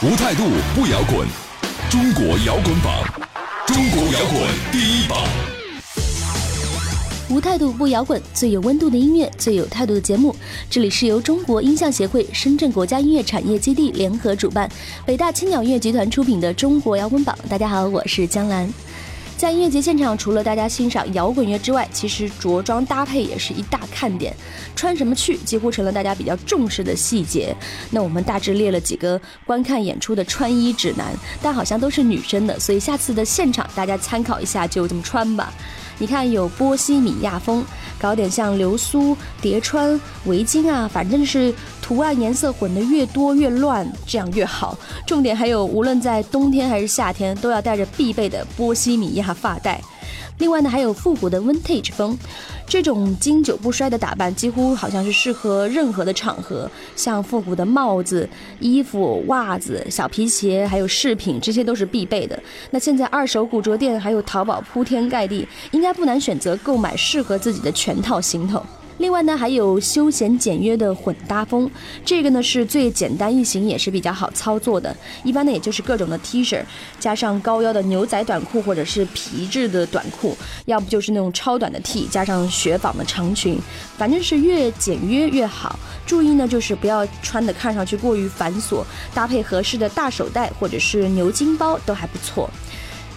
无态度不摇滚，中国摇滚榜，中国摇滚第一榜。无态度不摇滚，最有温度的音乐，最有态度的节目。这里是由中国音像协会、深圳国家音乐产业基地联合主办，北大青鸟音乐集团出品的中国摇滚榜。大家好，我是江兰。在音乐节现场，除了大家欣赏摇滚乐之外，其实着装搭配也是一大看点。穿什么去，几乎成了大家比较重视的细节。那我们大致列了几个观看演出的穿衣指南，但好像都是女生的，所以下次的现场大家参考一下，就这么穿吧。你看，有波西米亚风，搞点像流苏、叠穿、围巾啊，反正是图案颜色混得越多越乱，这样越好。重点还有，无论在冬天还是夏天，都要带着必备的波西米亚发带。另外呢，还有复古的 vintage 风，这种经久不衰的打扮，几乎好像是适合任何的场合，像复古的帽子、衣服、袜子、小皮鞋，还有饰品，这些都是必备的。那现在二手古着店还有淘宝铺天盖地，应该不难选择购买适合自己的全套行头。另外呢，还有休闲简约的混搭风，这个呢是最简单易行，也是比较好操作的。一般呢，也就是各种的 T 恤，加上高腰的牛仔短裤或者是皮质的短裤，要不就是那种超短的 T，加上雪纺的长裙，反正是越简约越好。注意呢，就是不要穿的看上去过于繁琐，搭配合适的大手袋或者是牛津包都还不错。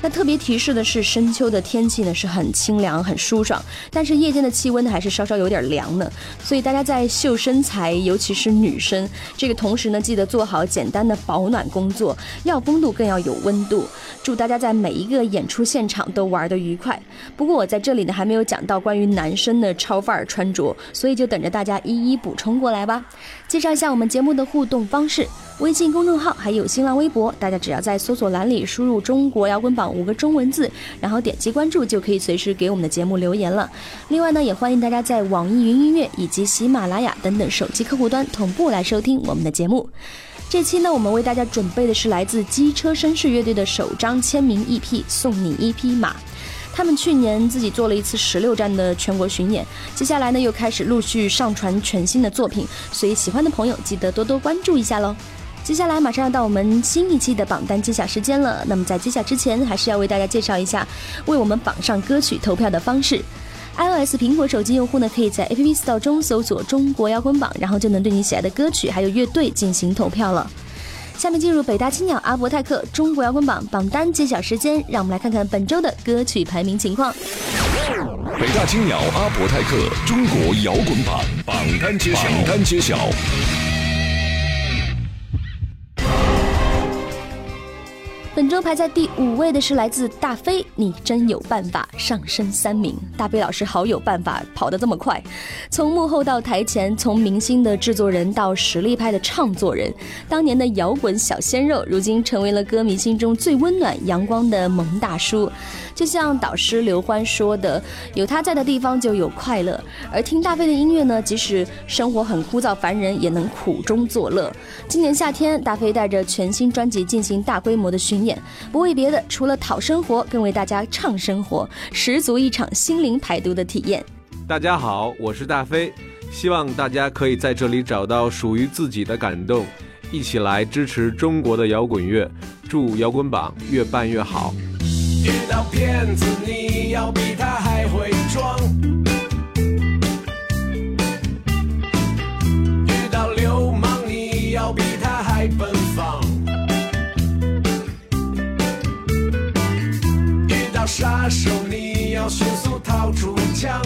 那特别提示的是，深秋的天气呢是很清凉、很舒爽，但是夜间的气温呢还是稍稍有点凉呢。所以大家在秀身材，尤其是女生，这个同时呢，记得做好简单的保暖工作，要风度更要有温度。祝大家在每一个演出现场都玩得愉快。不过我在这里呢还没有讲到关于男生的超范儿穿着，所以就等着大家一一补充过来吧。介绍一下我们节目的互动方式。微信公众号还有新浪微博，大家只要在搜索栏里输入“中国摇滚榜”五个中文字，然后点击关注，就可以随时给我们的节目留言了。另外呢，也欢迎大家在网易云音乐以及喜马拉雅等等手机客户端同步来收听我们的节目。这期呢，我们为大家准备的是来自机车绅士乐队的首张签名 EP《送你一匹马》。他们去年自己做了一次十六站的全国巡演，接下来呢又开始陆续上传全新的作品，所以喜欢的朋友记得多多关注一下喽。接下来马上要到我们新一期的榜单揭晓时间了。那么在揭晓之前，还是要为大家介绍一下为我们榜上歌曲投票的方式。iOS 苹果手机用户呢，可以在 App Store 中搜索“中国摇滚榜”，然后就能对你喜爱的歌曲还有乐队进行投票了。下面进入北大青鸟阿伯泰克中国摇滚榜榜单揭晓时间，让我们来看看本周的歌曲排名情况。北大青鸟阿伯泰克中国摇滚榜榜单揭晓，榜单揭晓。本周排在第五位的是来自大飞，你真有办法上升三名。大飞老师好有办法，跑得这么快，从幕后到台前，从明星的制作人到实力派的唱作人，当年的摇滚小鲜肉，如今成为了歌迷心中最温暖阳光的萌大叔。就像导师刘欢说的：“有他在的地方就有快乐。”而听大飞的音乐呢，即使生活很枯燥烦人，也能苦中作乐。今年夏天，大飞带着全新专辑进行大规模的巡演，不为别的，除了讨生活，更为大家唱生活，十足一场心灵排毒的体验。大家好，我是大飞，希望大家可以在这里找到属于自己的感动，一起来支持中国的摇滚乐，祝摇滚榜越办越好。遇到骗子，你要比他还会装；遇到流氓，你要比他还奔放；遇到杀手，你要迅速掏出枪；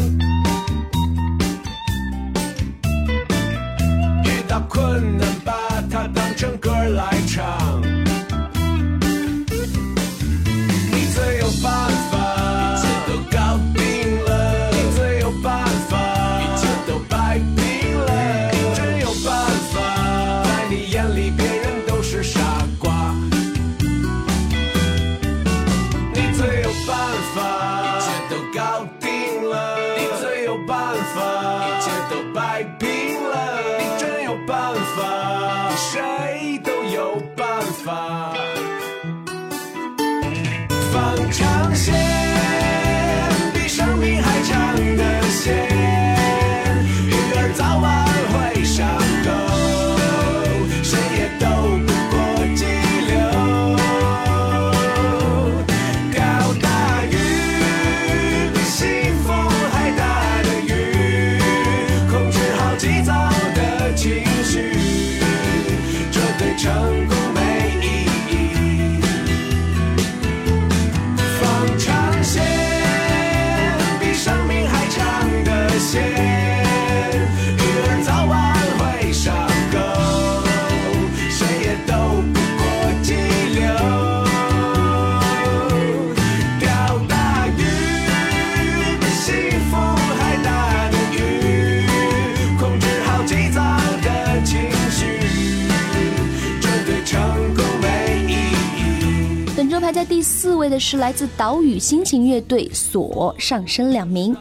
排在第四位的是来自岛屿心情乐队所上升两名。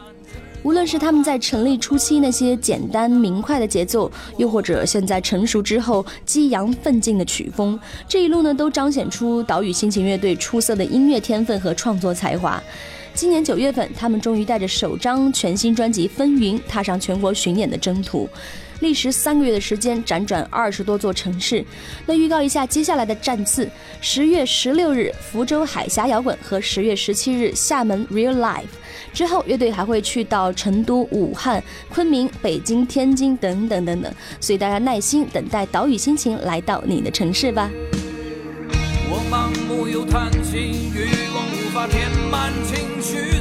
无论是他们在成立初期那些简单明快的节奏，又或者现在成熟之后激扬奋进的曲风，这一路呢都彰显出岛屿心情乐队出色的音乐天分和创作才华。今年九月份，他们终于带着首张全新专辑《风云》踏上全国巡演的征途。历时三个月的时间，辗转二十多座城市。那预告一下接下来的站次：十月十六日福州海峡摇滚和十月十七日厦门 Real Life。之后，乐队还会去到成都、武汉、昆明、北京、天津等等等等。所以大家耐心等待岛屿心情来到你的城市吧。我盲目又贪心，欲望无法填满情绪，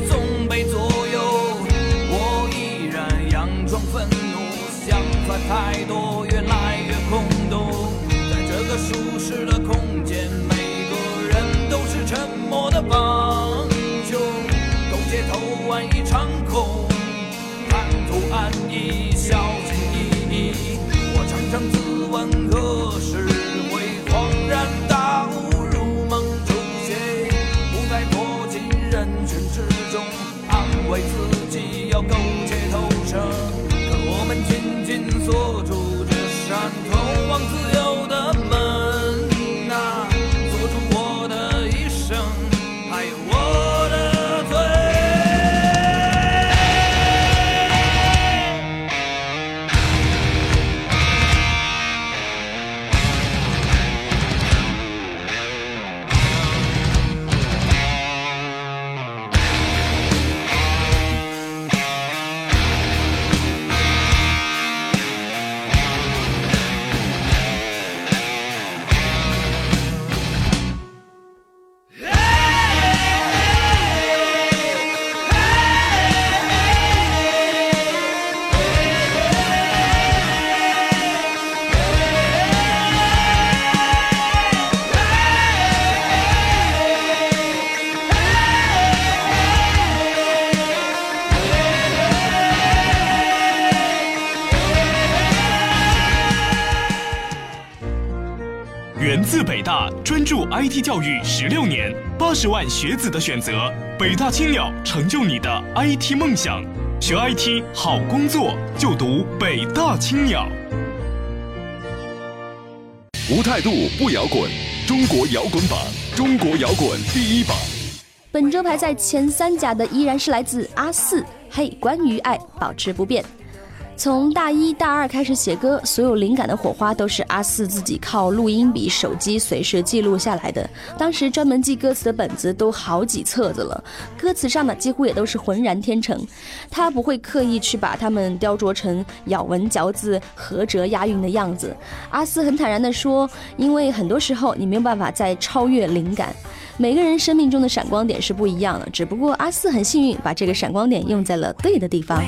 太多，越来越空洞。在这个舒适的空间，每个人都是沉默的帮凶，勾结偷玩一场空，贪图安逸，小心翼翼。我常常自问何时会恍然大悟，如梦初醒，不再躲进人群之中，安慰自己要苟且偷生。可我们紧锁住这扇通往自由的门。自北大，专注 IT 教育十六年，八十万学子的选择。北大青鸟，成就你的 IT 梦想。学 IT 好工作，就读北大青鸟。无态度不摇滚，中国摇滚榜，中国摇滚第一榜。本周排在前三甲的依然是来自阿四，嘿，关于爱保持不变。从大一大二开始写歌，所有灵感的火花都是阿四自己靠录音笔、手机随时记录下来的。当时专门记歌词的本子都好几册子了，歌词上呢几乎也都是浑然天成。他不会刻意去把它们雕琢成咬文嚼字、合辙押韵的样子。阿四很坦然地说：“因为很多时候你没有办法再超越灵感。”每个人生命中的闪光点是不一样的，只不过阿四很幸运，把这个闪光点用在了对的地方。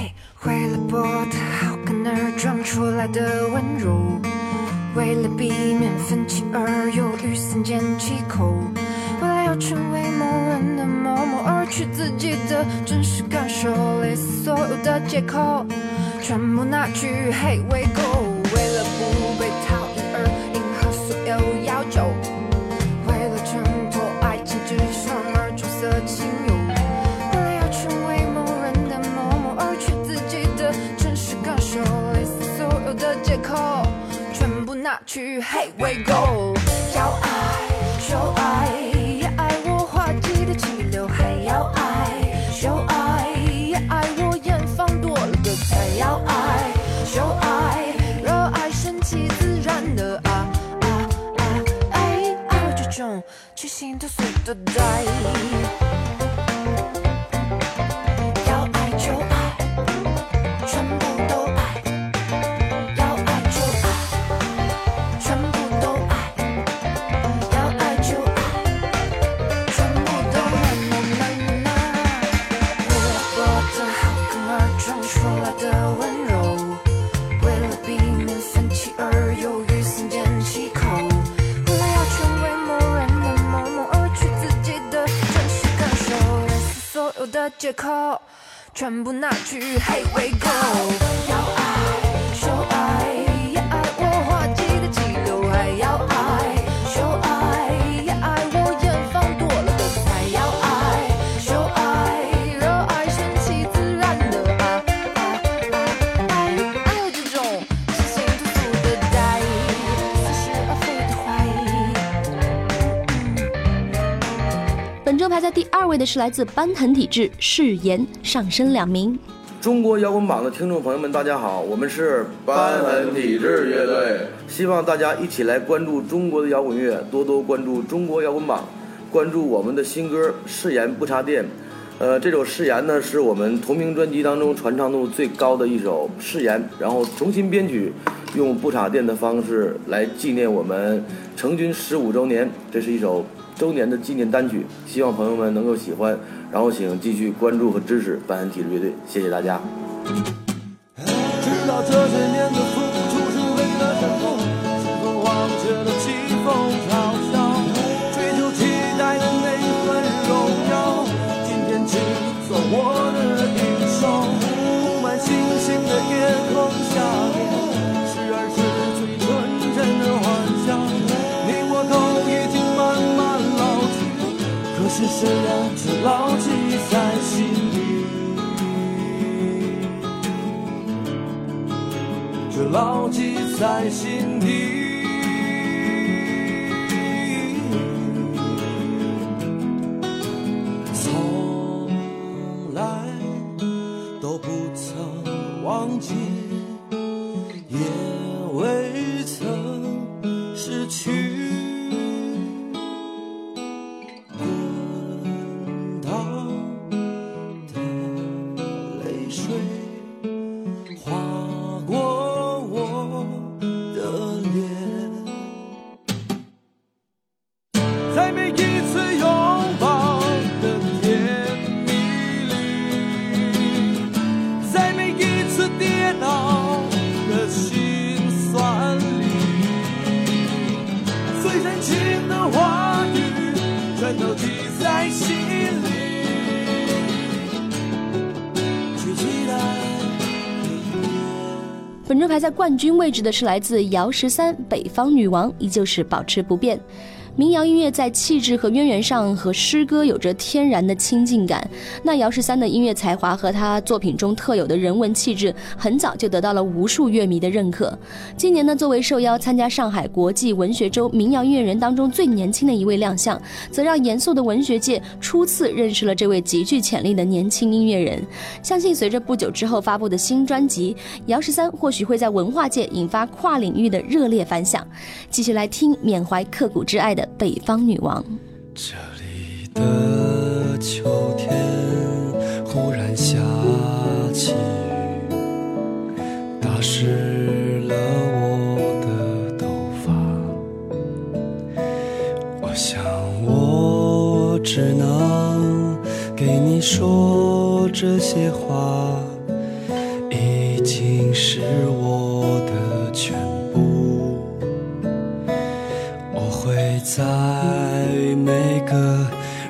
为了博得好感而装出来的温柔，为了避免分歧而犹豫三缄其口，为了要成为某人的某某而去自己的真实感受，类似所有的借口全部拿去黑喂狗，去，Hey we go，要爱就爱，也爱我滑稽的气流，还要爱就爱，也爱我远方多了个才要爱就爱，热爱顺其自然的啊啊爱，爱这种清新脱俗的呆。借口全部拿去嘿喂狗。要爱二位的是来自班腾体质誓言，上升两名。中国摇滚榜的听众朋友们，大家好，我们是班痕体质乐队，希望大家一起来关注中国的摇滚乐，多多关注中国摇滚榜，关注我们的新歌《誓言不插电》。呃，这首《誓言》呢是我们同名专辑当中传唱度最高的一首《誓言》，然后重新编曲，用不插电的方式来纪念我们成军十五周年。这是一首周年的纪念单曲，希望朋友们能够喜欢。然后请继续关注和支持瘢痕体质乐队，谢谢大家。知道这些在心底。在冠军位置的是来自姚十三《北方女王》，依旧是保持不变。民谣音乐在气质和渊源上和诗歌有着天然的亲近感。那姚十三的音乐才华和他作品中特有的人文气质，很早就得到了无数乐迷的认可。今年呢，作为受邀参加上海国际文学周民谣音乐人当中最年轻的一位亮相，则让严肃的文学界初次认识了这位极具潜力的年轻音乐人。相信随着不久之后发布的新专辑，姚十三或许会在文化界引发跨领域的热烈反响。继续来听缅怀刻骨之爱的北方女王。这里的秋天忽然下起雨，打湿了我的头发。我想我只能给你说这些话，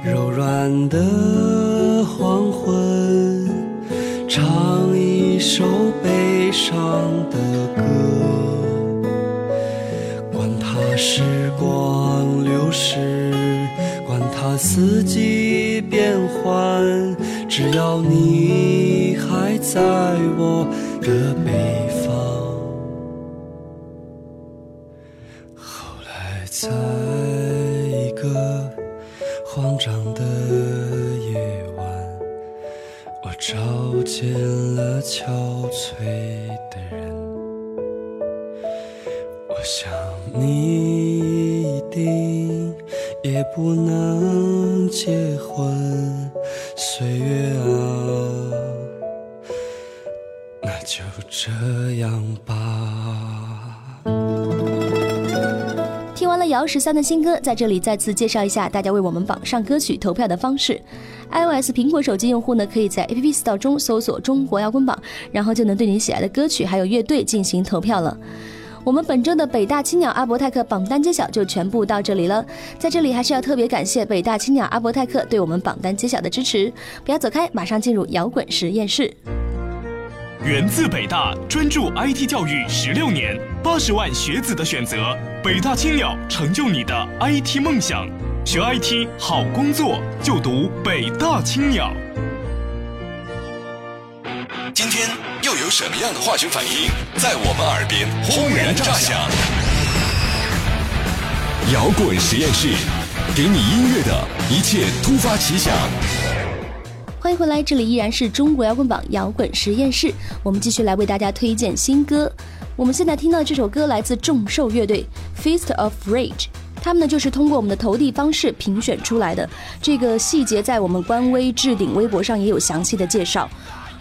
柔软的黄昏，唱一首悲伤的歌。管它时光流逝，管它四季变换，只要你还在我的北方。后来在见了憔悴的人。我想你一定也不能结婚，岁月啊，那就这样吧。了姚十三的新歌，在这里再次介绍一下大家为我们榜上歌曲投票的方式。iOS 苹果手机用户呢，可以在 App Store 中搜索“中国摇滚榜”，然后就能对你喜爱的歌曲还有乐队进行投票了。我们本周的北大青鸟阿伯泰克榜单揭晓就全部到这里了。在这里还是要特别感谢北大青鸟阿伯泰克对我们榜单揭晓的支持。不要走开，马上进入摇滚实验室。源自北大，专注 IT 教育十六年，八十万学子的选择，北大青鸟成就你的 IT 梦想。学 IT 好工作就读北大青鸟。今天又有什么样的化学反应在我们耳边轰然炸响？摇滚实验室，给你音乐的一切突发奇想。欢迎回来，这里依然是中国摇滚榜摇滚实验室，我们继续来为大家推荐新歌。我们现在听到这首歌来自众兽乐队《Feast of Rage》，他们呢就是通过我们的投递方式评选出来的。这个细节在我们官微置顶微博上也有详细的介绍。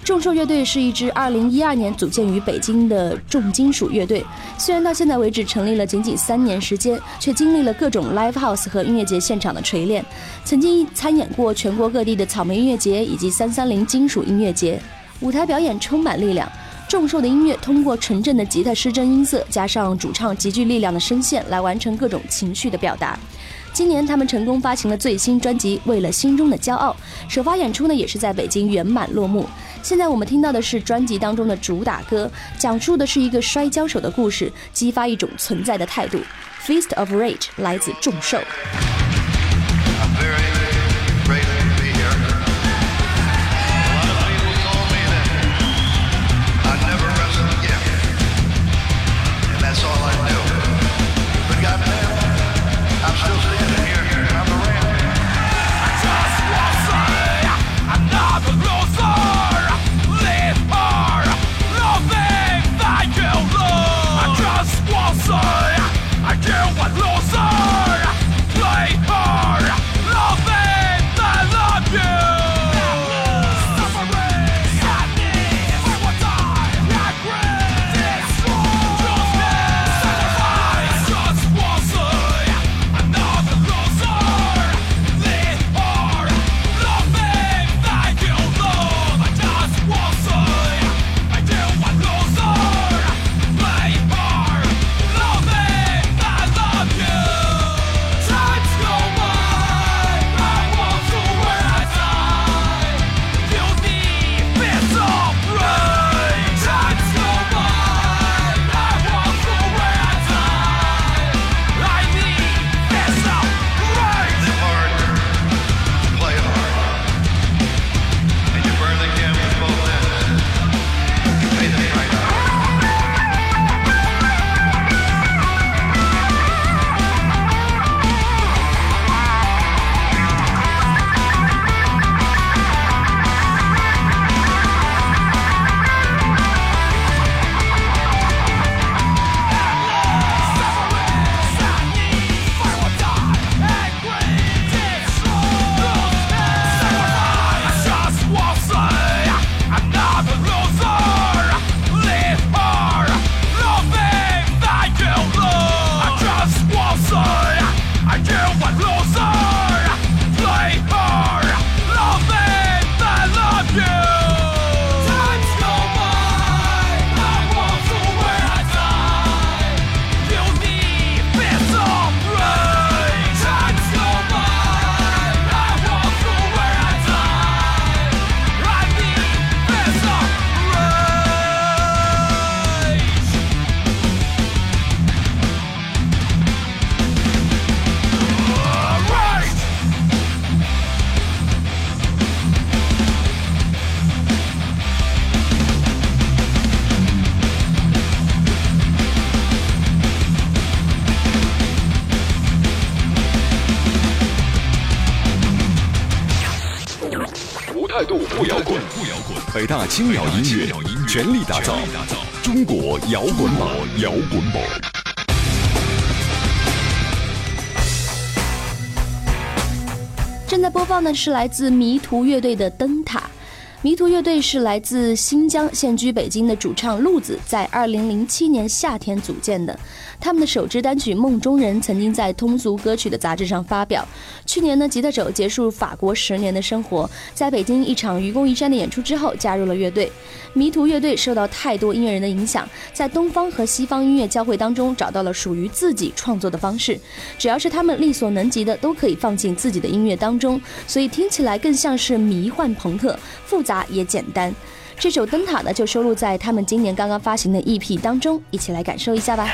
众兽乐队是一支2012年组建于北京的重金属乐队，虽然到现在为止成立了仅仅三年时间，却经历了各种 live house 和音乐节现场的锤炼，曾经参演过全国各地的草莓音乐节以及三三零金属音乐节，舞台表演充满力量。众兽的音乐通过纯正的吉他失真音色，加上主唱极具力量的声线，来完成各种情绪的表达。今年他们成功发行了最新专辑《为了心中的骄傲》，首发演出呢也是在北京圆满落幕。现在我们听到的是专辑当中的主打歌，讲述的是一个摔跤手的故事，激发一种存在的态度。《Feast of Rage》来自众兽。千万不走。度不摇滚不摇滚，北大青鸟音乐全力打造中国摇滚榜，摇滚榜。正在播放的是来自迷途乐队的《灯塔》。迷途乐队是来自新疆、现居北京的主唱鹿子，在2007年夏天组建的。他们的首支单曲《梦中人》曾经在通俗歌曲的杂志上发表。去年呢，吉他手结束法国十年的生活，在北京一场愚公移山的演出之后，加入了乐队。迷途乐队受到太多音乐人的影响，在东方和西方音乐交汇当中，找到了属于自己创作的方式。只要是他们力所能及的，都可以放进自己的音乐当中，所以听起来更像是迷幻朋克，复杂也简单。这首《灯塔》呢，就收录在他们今年刚刚发行的 EP 当中，一起来感受一下吧。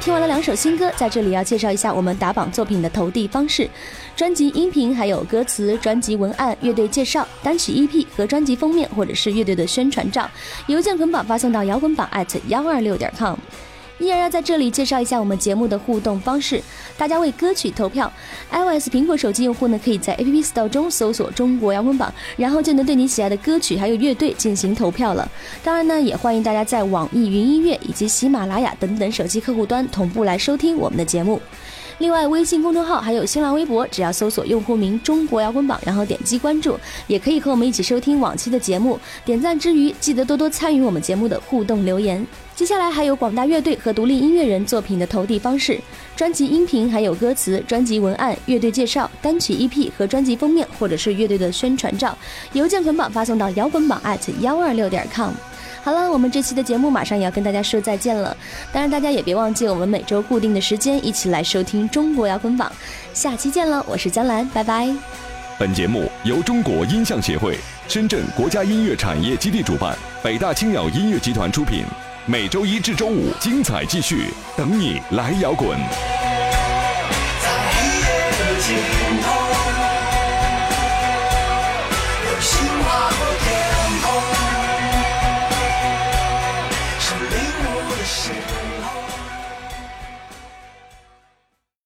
听完了两首新歌在这里要介绍一下我们打榜作品的投递方式：专辑音频、还有歌词、专辑文案、乐队介绍、单曲 EP 和专辑封面，或者是乐队的宣传照，邮件捆绑发送到摇滚榜幺二六点 com。依然要在这里介绍一下我们节目的互动方式，大家为歌曲投票。iOS 苹果手机用户呢，可以在 App Store 中搜索“中国摇滚榜”，然后就能对你喜爱的歌曲还有乐队进行投票了。当然呢，也欢迎大家在网易云音乐以及喜马拉雅等等手机客户端同步来收听我们的节目。另外，微信公众号还有新浪微博，只要搜索用户名“中国摇滚榜”，然后点击关注，也可以和我们一起收听往期的节目。点赞之余，记得多多参与我们节目的互动留言。接下来还有广大乐队和独立音乐人作品的投递方式：专辑音频、还有歌词、专辑文案、乐队介绍、单曲 EP 和专辑封面，或者是乐队的宣传照，邮件捆绑发送到摇滚榜幺二六点 com。好了，我们这期的节目马上也要跟大家说再见了。当然，大家也别忘记我们每周固定的时间一起来收听中国摇滚榜。下期见了，我是江兰，拜拜。本节目由中国音像协会、深圳国家音乐产业基地主办，北大青鸟音乐集团出品。每周一至周五，精彩继续，等你来摇滚。在黑夜的尽头。